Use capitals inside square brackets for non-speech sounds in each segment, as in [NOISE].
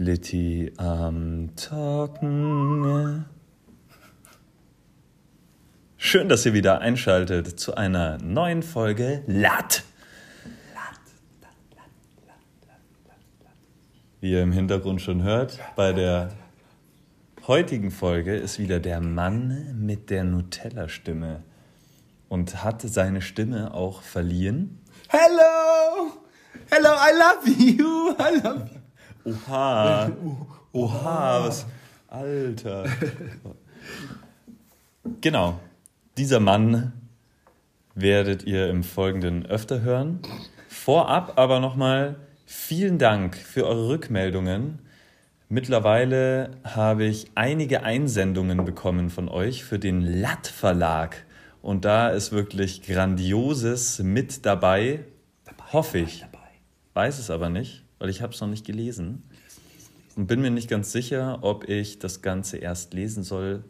Litti am Talken. Schön, dass ihr wieder einschaltet zu einer neuen Folge Latt. Wie ihr im Hintergrund schon hört, bei der heutigen Folge ist wieder der Mann mit der Nutella-Stimme und hat seine Stimme auch verliehen. Hello! Hello, I love you! [LAUGHS] I love you! [LAUGHS] Oha! Oha, was. Alter! Genau. Dieser Mann werdet ihr im Folgenden öfter hören. Vorab aber nochmal vielen Dank für eure Rückmeldungen. Mittlerweile habe ich einige Einsendungen bekommen von euch für den Latt Verlag. Und da ist wirklich Grandioses mit dabei. Hoffe ich. Weiß es aber nicht, weil ich habe es noch nicht gelesen. Und bin mir nicht ganz sicher, ob ich das Ganze erst lesen soll,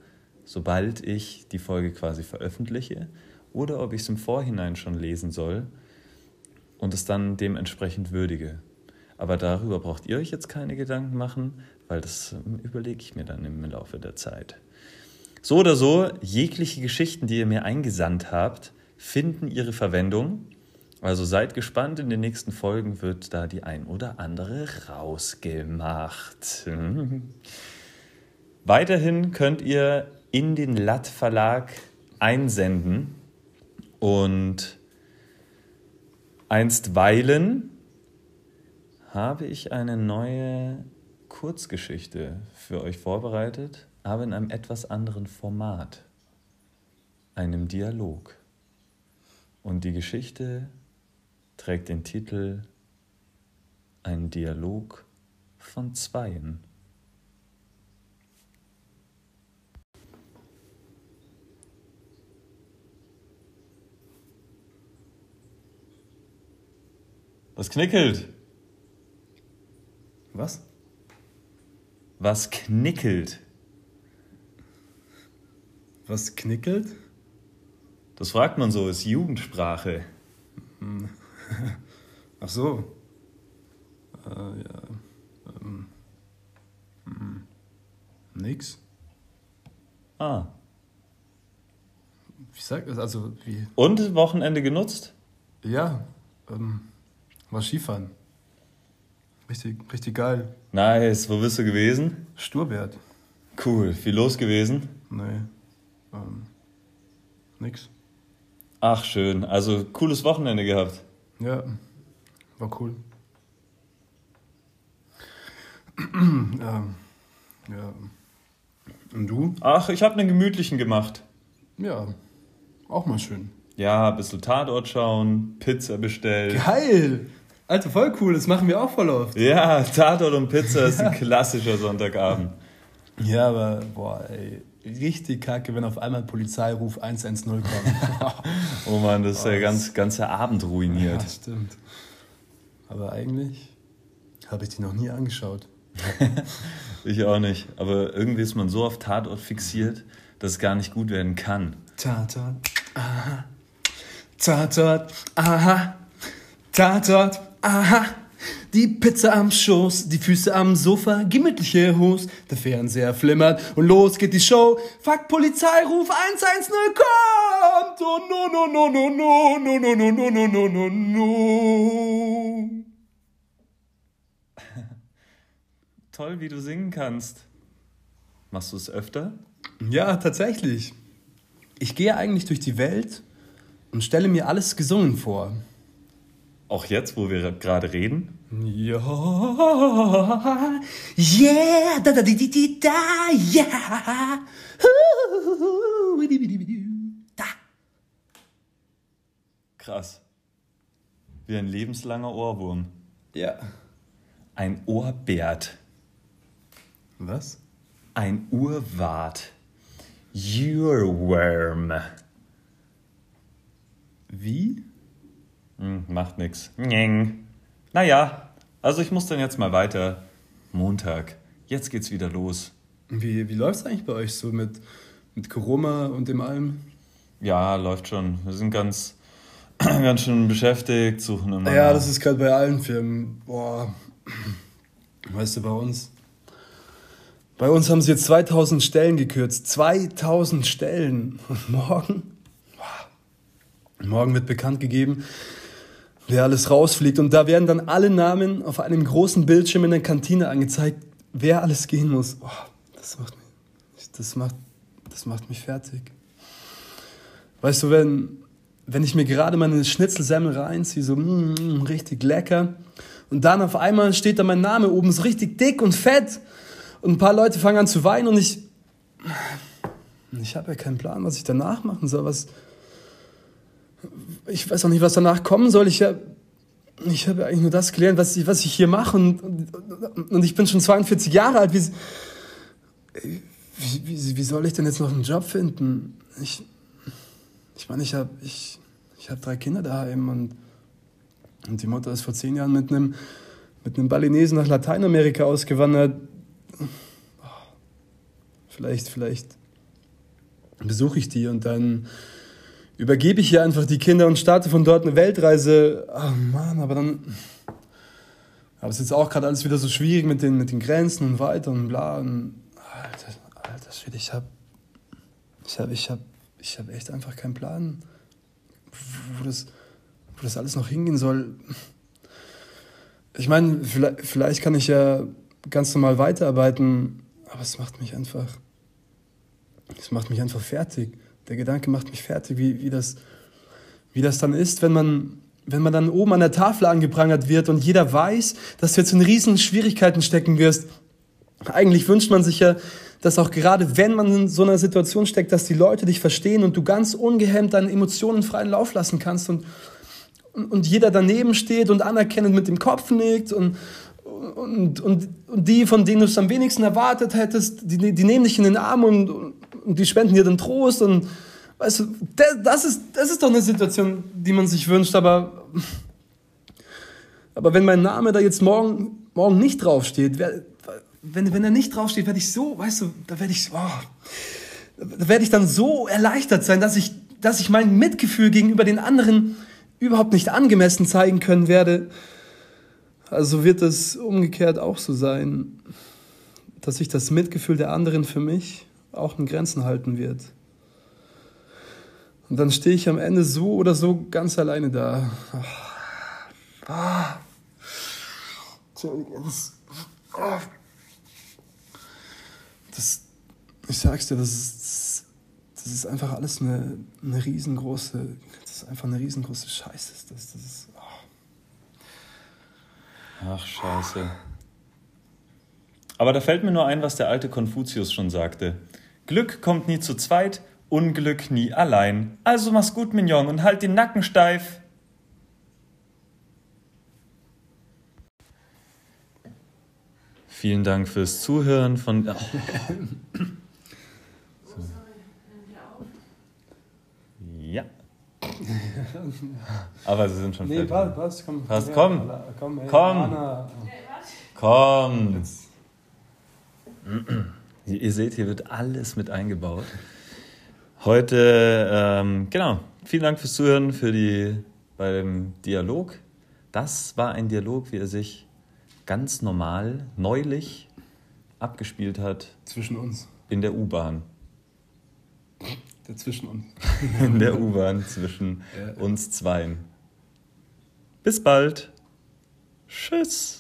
sobald ich die Folge quasi veröffentliche, oder ob ich es im Vorhinein schon lesen soll und es dann dementsprechend würdige. Aber darüber braucht ihr euch jetzt keine Gedanken machen, weil das ähm, überlege ich mir dann im Laufe der Zeit. So oder so, jegliche Geschichten, die ihr mir eingesandt habt, finden ihre Verwendung. Also seid gespannt, in den nächsten Folgen wird da die ein oder andere rausgemacht. [LAUGHS] Weiterhin könnt ihr in den Latt Verlag einsenden und einstweilen habe ich eine neue Kurzgeschichte für euch vorbereitet, aber in einem etwas anderen Format, einem Dialog. Und die Geschichte trägt den Titel Ein Dialog von Zweien. Was knickelt? Was? Was knickelt? Was knickelt? Das fragt man so, ist Jugendsprache. Ach so. Äh, ja. Ähm. hm. Nix. Ah. Wie sagt das? Also, wie. Und Wochenende genutzt? Ja. Ähm, war Skifahren. Richtig, richtig geil. Nice. Wo bist du gewesen? Sturbert. Cool. Viel los gewesen? Nee. Ähm, nix. Ach, schön. Also, cooles Wochenende gehabt. Ja. War cool. [CLEARS THROAT] ähm, ja. Und du? Ach, ich habe einen gemütlichen gemacht. Ja. Auch mal schön. Ja, ein bisschen Tatort schauen, Pizza bestellt. Geil! Alter, voll cool, das machen wir auch voll oft. Ja, Tatort und Pizza ist ein [LAUGHS] klassischer Sonntagabend. Ja, aber boah, ey, richtig kacke, wenn auf einmal Polizeiruf 110 kommt. [LAUGHS] Oh Mann, das ist der ganz, ganze Abend ruiniert. ja, stimmt. Aber eigentlich habe ich die noch nie angeschaut. [LAUGHS] Ich auch nicht. Aber irgendwie ist man so auf Tatort fixiert, dass es gar nicht gut werden kann. Tatort, aha. Tatort, aha. Tatort, aha. Die Pizza am Schoß, die Füße am Sofa, gemütliche Hose, der Fernseher flimmert und los geht die Show. Fuck, Polizeiruf 110 kommt! Oh no, no, no, no, no, no, no, no, no, no, no, no, no. Toll, wie du singen kannst. Machst du es öfter? Ja, tatsächlich. Ich gehe eigentlich durch die Welt und stelle mir alles gesungen vor. Auch jetzt, wo wir gerade reden? Ja, yeah, da da di di di da, yeah, di, da. Krass. Wie ein lebenslanger Ohrwurm. Ja. Ein Ohrbert. Was? Ein Urwart. Earworm. Wie? Hm, macht nix. Njeng. Naja, also ich muss dann jetzt mal weiter. Montag. Jetzt geht's wieder los. Wie, wie läuft's eigentlich bei euch so mit, mit Corona und dem allem? Ja, läuft schon. Wir sind ganz, [CLEARS THROAT] ganz schön beschäftigt, suchen immer. Ja, das ist gerade bei allen Firmen. Boah. Weißt du, bei uns, Bei uns haben sie jetzt 2000 Stellen gekürzt. 2000 Stellen. Und [LAUGHS] morgen? Morgen wird bekannt gegeben, wer alles rausfliegt. Und da werden dann alle Namen auf einem großen Bildschirm in der Kantine angezeigt, wer alles gehen muss. Oh, das, macht mich, das, macht, das macht mich fertig. Weißt du, wenn, wenn ich mir gerade meine Schnitzelsemmel reinziehe, so mm, richtig lecker, und dann auf einmal steht da mein Name oben, so richtig dick und fett, und ein paar Leute fangen an zu weinen und ich, ich habe ja keinen Plan, was ich danach machen soll. Was, ich weiß auch nicht, was danach kommen soll. Ich habe ich hab eigentlich nur das gelernt, was ich, was ich hier mache. Und, und, und ich bin schon 42 Jahre alt. Wie, wie, wie, wie soll ich denn jetzt noch einen Job finden? Ich, ich meine, ich habe ich, ich hab drei Kinder daheim und, und die Mutter ist vor zehn Jahren mit einem, mit einem Balinesen nach Lateinamerika ausgewandert vielleicht, vielleicht besuche ich die und dann übergebe ich hier einfach die Kinder und starte von dort eine Weltreise. Ach Mann, aber dann. Aber es ist jetzt auch gerade alles wieder so schwierig mit den, mit den Grenzen und weiter und bla. Und, alter, alter Schwede, ich hab. Ich hab, ich hab, ich hab echt einfach keinen Plan, wo das, wo das alles noch hingehen soll. Ich meine, vielleicht, vielleicht kann ich ja ganz normal weiterarbeiten, aber es macht mich einfach das macht mich einfach fertig. Der Gedanke macht mich fertig, wie, wie, das, wie das dann ist, wenn man, wenn man dann oben an der Tafel angeprangert wird und jeder weiß, dass du jetzt in riesen Schwierigkeiten stecken wirst. Eigentlich wünscht man sich ja, dass auch gerade wenn man in so einer Situation steckt, dass die Leute dich verstehen und du ganz ungehemmt deine Emotionen freien Lauf lassen kannst und, und, und jeder daneben steht und anerkennend mit dem Kopf nickt und, und, und, und die, von denen du es am wenigsten erwartet hättest, die, die nehmen dich in den Arm und, und die spenden dir den Trost und weißt du, das ist, das ist doch eine Situation, die man sich wünscht, aber, aber wenn mein Name da jetzt morgen, morgen nicht draufsteht, wenn, wenn er nicht draufsteht, werde ich so, weißt du, da werde ich, oh, da werde ich dann so erleichtert sein, dass ich, dass ich mein Mitgefühl gegenüber den anderen überhaupt nicht angemessen zeigen können werde. Also wird es umgekehrt auch so sein, dass ich das Mitgefühl der anderen für mich auch in Grenzen halten wird. Und dann stehe ich am Ende so oder so ganz alleine da. Ah. Das, das, ich sag's dir, das ist, das ist einfach alles eine, eine riesengroße, das ist einfach eine riesengroße Scheiße. Das, das ist, oh. Ach, scheiße. Aber da fällt mir nur ein, was der alte Konfuzius schon sagte. Glück kommt nie zu zweit, Unglück nie allein. Also mach's gut, Mignon, und halt den Nacken steif. Vielen Dank fürs Zuhören von. [LAUGHS] Ja. Aber sie sind schon nee, fertig. Nee, passt, komm. Passt, komm. Komm. Komm. Komm. komm. Ihr seht, hier wird alles mit eingebaut. Heute, ähm, genau, vielen Dank fürs Zuhören, für die, beim Dialog. Das war ein Dialog, wie er sich ganz normal, neulich abgespielt hat. Zwischen uns. In der U-Bahn. Zwischen uns. [LAUGHS] in der U-Bahn zwischen ja. uns zweien. Bis bald. Tschüss.